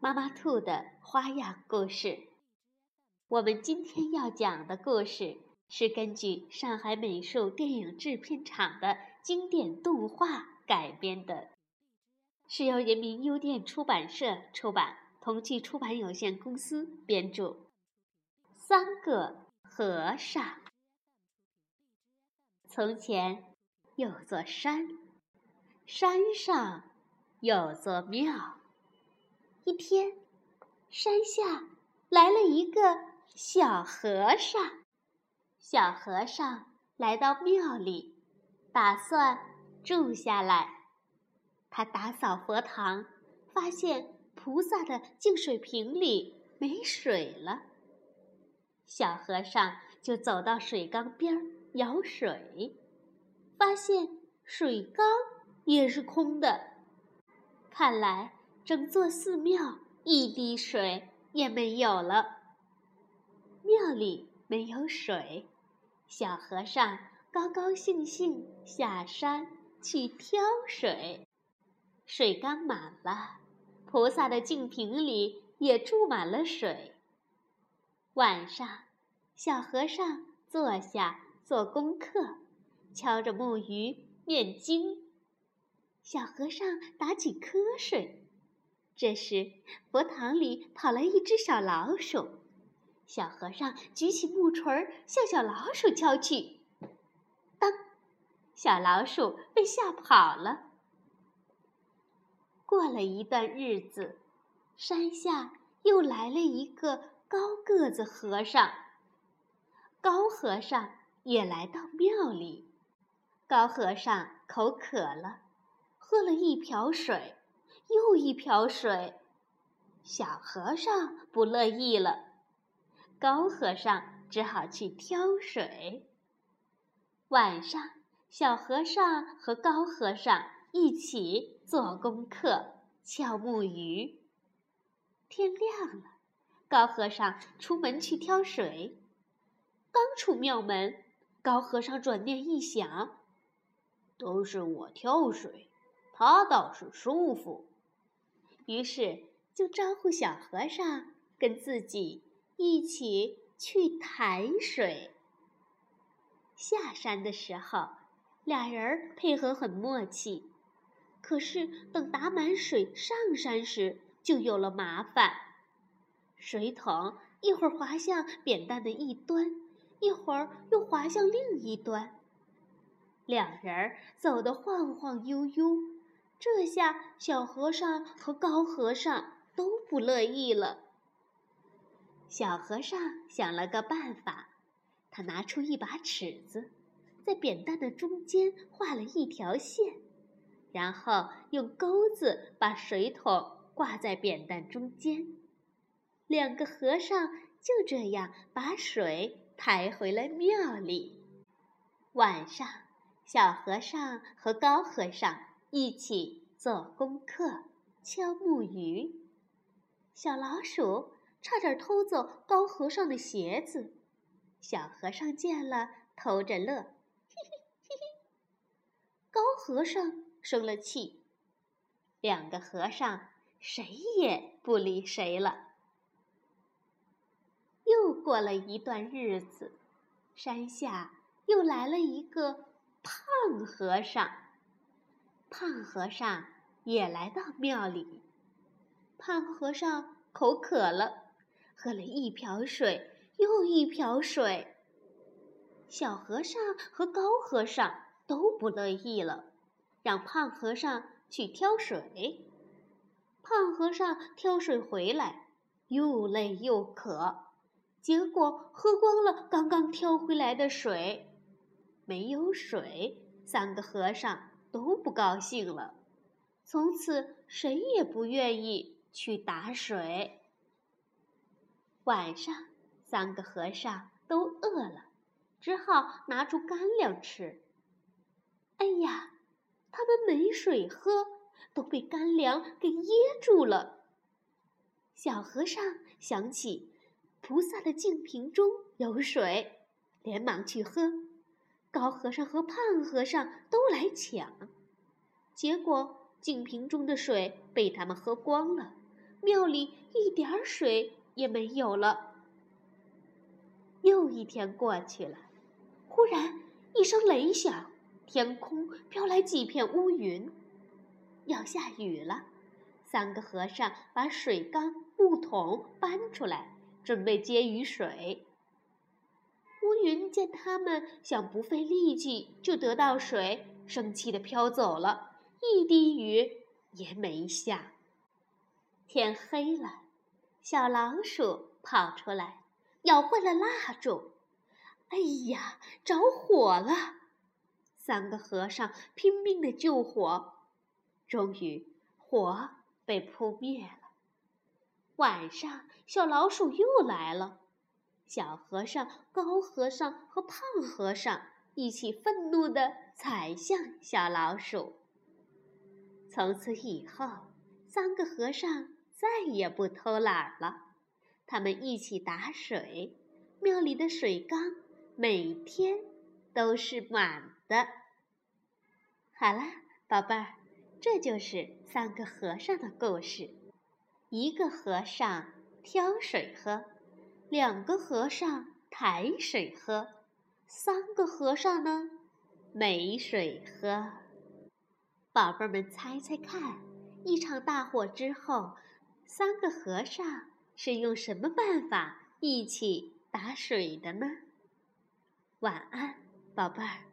妈妈兔的花样故事，我们今天要讲的故事是根据上海美术电影制片厂的经典动画改编的，是由人民邮电出版社出版，同济出版有限公司编著。三个和尚。从前有座山，山上有座庙。一天，山下来了一个小和尚。小和尚来到庙里，打算住下来。他打扫佛堂，发现菩萨的净水瓶里没水了。小和尚就走到水缸边舀水，发现水缸也是空的。看来。整座寺庙一滴水也没有了。庙里没有水，小和尚高高兴兴下山去挑水。水缸满了，菩萨的净瓶里也注满了水。晚上，小和尚坐下做功课，敲着木鱼念经。小和尚打起瞌睡。这时，佛堂里跑来一只小老鼠，小和尚举起木锤向小老鼠敲去，当，小老鼠被吓跑了。过了一段日子，山下又来了一个高个子和尚。高和尚也来到庙里，高和尚口渴了，喝了一瓢水。又一瓢水，小和尚不乐意了。高和尚只好去挑水。晚上，小和尚和高和尚一起做功课，敲木鱼。天亮了，高和尚出门去挑水，刚出庙门，高和尚转念一想：都是我挑水，他倒是舒服。于是就招呼小和尚跟自己一起去抬水。下山的时候，俩人配合很默契。可是等打满水上山时，就有了麻烦。水桶一会儿滑向扁担的一端，一会儿又滑向另一端，两人走得晃晃悠悠。这下，小和尚和高和尚都不乐意了。小和尚想了个办法，他拿出一把尺子，在扁担的中间画了一条线，然后用钩子把水桶挂在扁担中间。两个和尚就这样把水抬回了庙里。晚上，小和尚和高和尚。一起做功课，敲木鱼。小老鼠差点偷走高和尚的鞋子，小和尚见了，偷着乐，嘿嘿嘿嘿。高和尚生了气，两个和尚谁也不理谁了。又过了一段日子，山下又来了一个胖和尚。胖和尚也来到庙里。胖和尚口渴了，喝了一瓢水又一瓢水。小和尚和高和尚都不乐意了，让胖和尚去挑水。胖和尚挑水回来，又累又渴，结果喝光了刚刚挑回来的水。没有水，三个和尚。都不高兴了，从此谁也不愿意去打水。晚上，三个和尚都饿了，只好拿出干粮吃。哎呀，他们没水喝，都被干粮给噎住了。小和尚想起菩萨的净瓶中有水，连忙去喝。高和尚和胖和尚都来抢，结果净瓶中的水被他们喝光了，庙里一点儿水也没有了。又一天过去了，忽然一声雷响，天空飘来几片乌云，要下雨了。三个和尚把水缸、木桶搬出来，准备接雨水。云见他们想不费力气就得到水，生气地飘走了，一滴雨也没下。天黑了，小老鼠跑出来，咬坏了蜡烛。哎呀，着火了！三个和尚拼命地救火，终于火。被扑灭了。晚上，小老鼠又来了。小和尚、高和尚和胖和尚一起愤怒地踩向小老鼠。从此以后，三个和尚再也不偷懒了。他们一起打水，庙里的水缸每天都是满的。好了，宝贝儿。这就是三个和尚的故事：一个和尚挑水喝，两个和尚抬水喝，三个和尚呢没水喝。宝贝们，猜猜看，一场大火之后，三个和尚是用什么办法一起打水的呢？晚安，宝贝儿。